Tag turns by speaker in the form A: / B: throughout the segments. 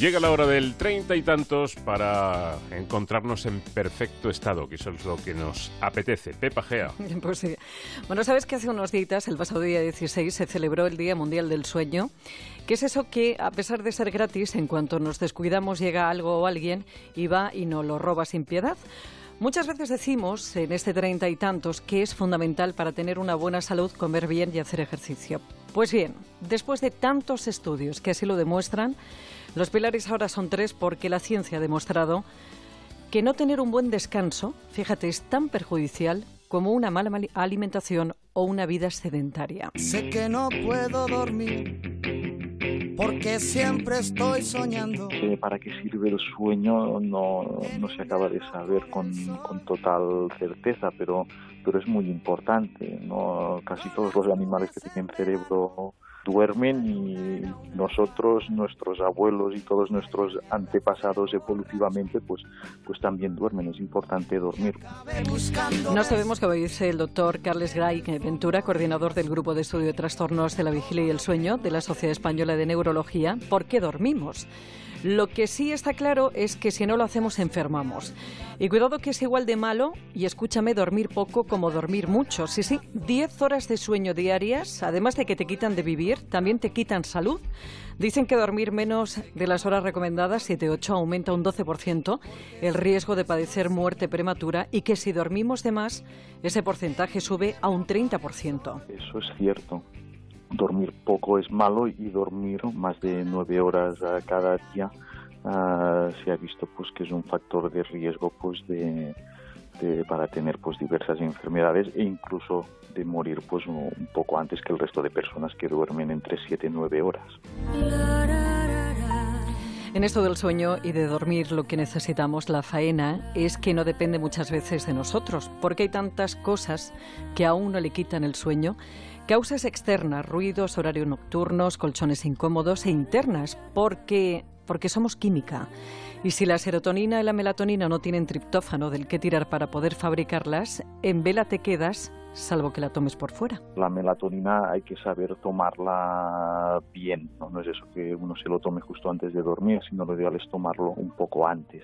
A: Llega la hora del treinta y tantos para encontrarnos en perfecto estado, que eso es lo que nos apetece. Pepa Gea.
B: Pues sí. Bueno, sabes que hace unos días, el pasado día 16, se celebró el Día Mundial del Sueño, que es eso que, a pesar de ser gratis, en cuanto nos descuidamos llega algo o alguien y va y nos lo roba sin piedad. Muchas veces decimos en este treinta y tantos que es fundamental para tener una buena salud comer bien y hacer ejercicio. Pues bien, después de tantos estudios que así lo demuestran, los pilares ahora son tres porque la ciencia ha demostrado que no tener un buen descanso, fíjate, es tan perjudicial como una mala alimentación o una vida sedentaria.
C: Sé que no puedo dormir porque siempre estoy soñando.
D: ¿Para qué sirve el sueño? No, no se acaba de saber con, con, total certeza, pero, pero es muy importante. ¿no? Casi todos los animales que tienen cerebro duermen y nosotros, nuestros abuelos y todos nuestros antepasados evolutivamente, pues, pues también duermen. Es importante dormir.
B: No sabemos qué dice el doctor Carles Gray Ventura, coordinador del Grupo de Estudio de Trastornos de la Vigilia y el Sueño de la Sociedad Española de Neurología, ¿por qué dormimos? Lo que sí está claro es que si no lo hacemos enfermamos. Y cuidado que es igual de malo, y escúchame, dormir poco como dormir mucho. Sí, sí, 10 horas de sueño diarias, además de que te quitan de vivir, también te quitan salud. Dicen que dormir menos de las horas recomendadas, 7-8, aumenta un 12% el riesgo de padecer muerte prematura y que si dormimos de más, ese porcentaje sube a un 30%.
D: Eso es cierto dormir poco es malo y dormir más de nueve horas cada día uh, se ha visto pues que es un factor de riesgo pues de, de, para tener pues diversas enfermedades e incluso de morir pues un poco antes que el resto de personas que duermen entre siete y nueve horas.
B: En esto del sueño y de dormir lo que necesitamos, la faena, es que no depende muchas veces de nosotros, porque hay tantas cosas que a uno le quitan el sueño Causas externas, ruidos, horarios nocturnos, colchones incómodos e internas, porque, porque somos química. Y si la serotonina y la melatonina no tienen triptófano del que tirar para poder fabricarlas, en vela te quedas, salvo que la tomes por fuera.
D: La melatonina hay que saber tomarla bien, ¿no? no es eso que uno se lo tome justo antes de dormir, sino lo ideal es tomarlo un poco antes.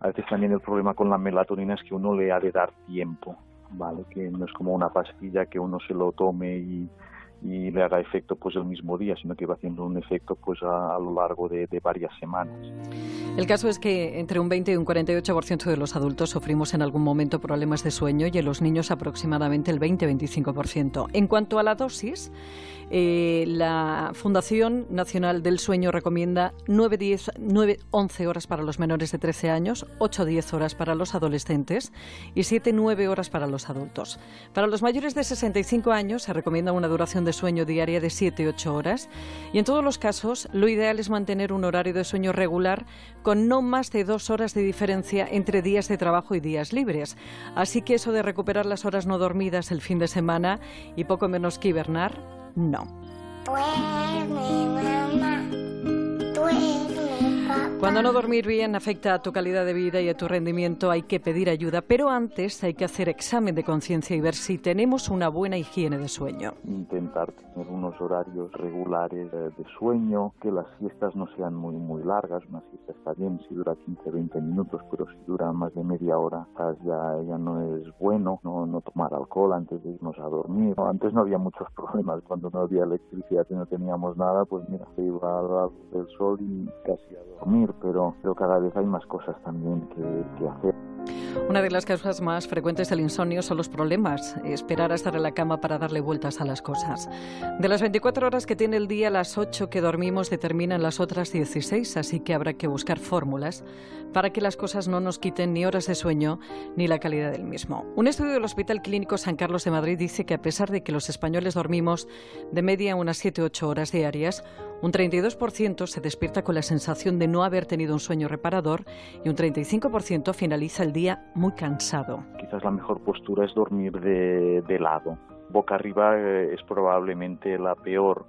D: A veces también el problema con la melatonina es que uno le ha de dar tiempo ¿vale? Que no es como una pastilla que uno se lo tome y, y le haga efecto pues el mismo día, sino que va haciendo un efecto pues a, lo largo de, de, varias semanas.
B: El caso es que entre un 20 y un 48% de los adultos sufrimos en algún momento problemas de sueño y en los niños aproximadamente el 20-25%. En cuanto a la dosis, eh, la Fundación Nacional del Sueño recomienda 9-11 horas para los menores de 13 años, 8-10 horas para los adolescentes y 7-9 horas para los adultos. Para los mayores de 65 años se recomienda una duración de sueño diaria de 7-8 horas y en todos los casos lo ideal es mantener un horario de sueño regular con no más de dos horas de diferencia entre días de trabajo y días libres. Así que eso de recuperar las horas no dormidas el fin de semana y poco menos que hibernar no. Cuando no dormir bien afecta a tu calidad de vida y a tu rendimiento, hay que pedir ayuda, pero antes hay que hacer examen de conciencia y ver si tenemos una buena higiene de sueño.
D: Intentar tener unos horarios regulares de sueño, que las siestas no sean muy muy largas, una siesta está bien si dura 15-20 minutos, pero si dura más de media hora ya, ya no es bueno, no, no tomar alcohol antes de irnos a dormir. Antes no había muchos problemas, cuando no había electricidad y no teníamos nada, pues mira, se iba al del sol y casi a dormir pero, pero cada vez hay más cosas también que, que hacer.
B: Una de las causas más frecuentes del insomnio son los problemas, esperar a estar en la cama para darle vueltas a las cosas. De las 24 horas que tiene el día, las 8 que dormimos determinan las otras 16, así que habrá que buscar fórmulas para que las cosas no nos quiten ni horas de sueño ni la calidad del mismo. Un estudio del Hospital Clínico San Carlos de Madrid dice que a pesar de que los españoles dormimos de media unas 7-8 horas diarias, un 32% se despierta con la sensación de no haber tenido un sueño reparador y un 35% finaliza el día muy cansado.
D: Quizás la mejor postura es dormir de, lado. Boca arriba eh, es probablemente la peor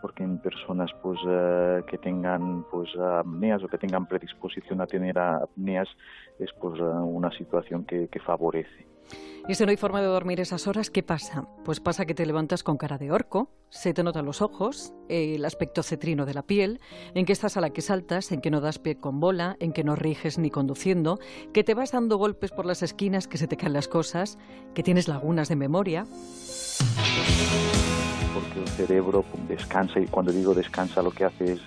D: porque en personas pues eh, que tengan pues apneas o que tengan predisposición a tener apneas es pues una situación que, que favorece.
B: Y si no hay forma de dormir esas horas, ¿qué pasa? Pues pasa que te levantas con cara de orco, se te notan los ojos, el aspecto cetrino de la piel, en que estás a la que saltas, en que no das pie con bola, en que no riges ni conduciendo, que te vas dando golpes por las esquinas, que se te caen las cosas, que tienes lagunas de memoria.
D: Porque el cerebro descansa y cuando digo descansa lo que hace es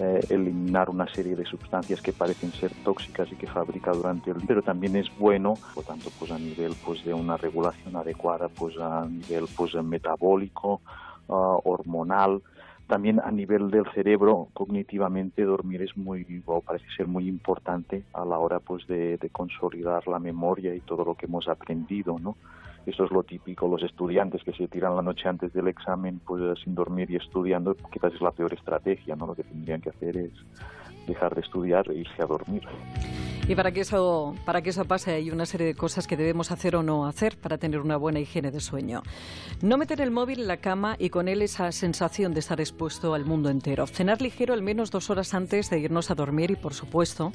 D: eh, eliminar una serie de sustancias que parecen ser tóxicas y que fabrica durante el día, pero también es bueno, por tanto, pues a nivel pues de una regulación adecuada, pues a nivel pues metabólico, ah, hormonal, también a nivel del cerebro, cognitivamente dormir es muy, o parece ser muy importante a la hora pues de consolidar la memoria y todo lo que hemos aprendido, ¿no? Eso es lo típico, los estudiantes que se tiran la noche antes del examen pues sin dormir y estudiando, quizás es la peor estrategia, ¿no? Lo que tendrían que hacer es dejar de estudiar e irse a dormir.
B: Y para que eso, para que eso pase hay una serie de cosas que debemos hacer o no hacer para tener una buena higiene de sueño. No meter el móvil en la cama y con él esa sensación de estar expuesto al mundo entero. Cenar ligero al menos dos horas antes de irnos a dormir y, por supuesto,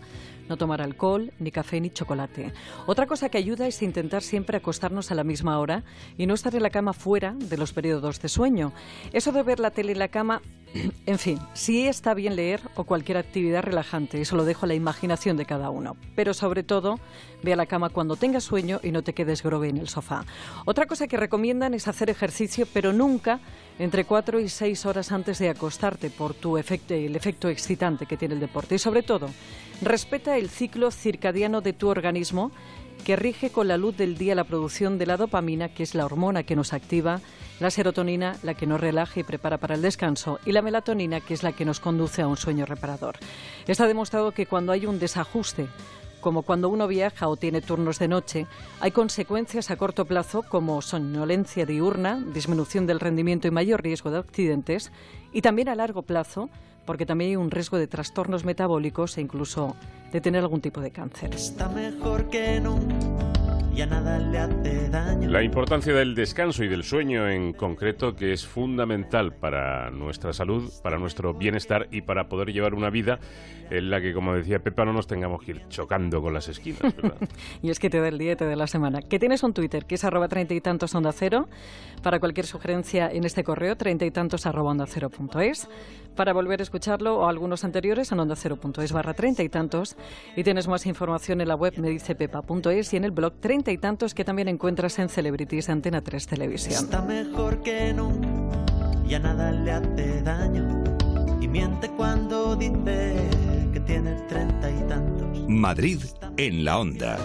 B: no tomar alcohol, ni café, ni chocolate. Otra cosa que ayuda es intentar siempre acostarnos a la misma hora y no estar en la cama fuera de los periodos de sueño. Eso de ver la tele en la cama en fin, sí está bien leer o cualquier actividad relajante, eso lo dejo a la imaginación de cada uno. Pero sobre todo, ve a la cama cuando tengas sueño y no te quedes grogue en el sofá. Otra cosa que recomiendan es hacer ejercicio, pero nunca entre 4 y 6 horas antes de acostarte por tu efecto, el efecto excitante que tiene el deporte. Y sobre todo, respeta el ciclo circadiano de tu organismo que rige con la luz del día la producción de la dopamina, que es la hormona que nos activa, la serotonina, la que nos relaja y prepara para el descanso, y la melatonina, que es la que nos conduce a un sueño reparador. Está demostrado que cuando hay un desajuste, como cuando uno viaja o tiene turnos de noche, hay consecuencias a corto plazo como somnolencia diurna, disminución del rendimiento y mayor riesgo de accidentes, y también a largo plazo, porque también hay un riesgo de trastornos metabólicos e incluso de tener algún tipo de cáncer.
C: Está mejor que. Ya nada le hace daño.
A: La importancia del descanso y del sueño en concreto, que es fundamental para nuestra salud, para nuestro bienestar y para poder llevar una vida en la que, como decía Pepa, no nos tengamos que ir chocando con las esquinas. ¿verdad?
B: y es que te da el día y te da la semana. Que tienes un Twitter, que es arroba treinta y tantos onda cero, para cualquier sugerencia en este correo, treinta y tantos arroba onda cero punto es, para volver a escucharlo o algunos anteriores en onda cero punto es barra treinta y tantos. Y tienes más información en la web medicepepa.es y en el blog treinta y tantos que también encuentras en Celebrities de Antena 3 Televisión.
C: Está mejor que nunca. Ya nada le hace daño. Y miente cuando dice que tiene treinta y tantos.
E: Madrid en la onda.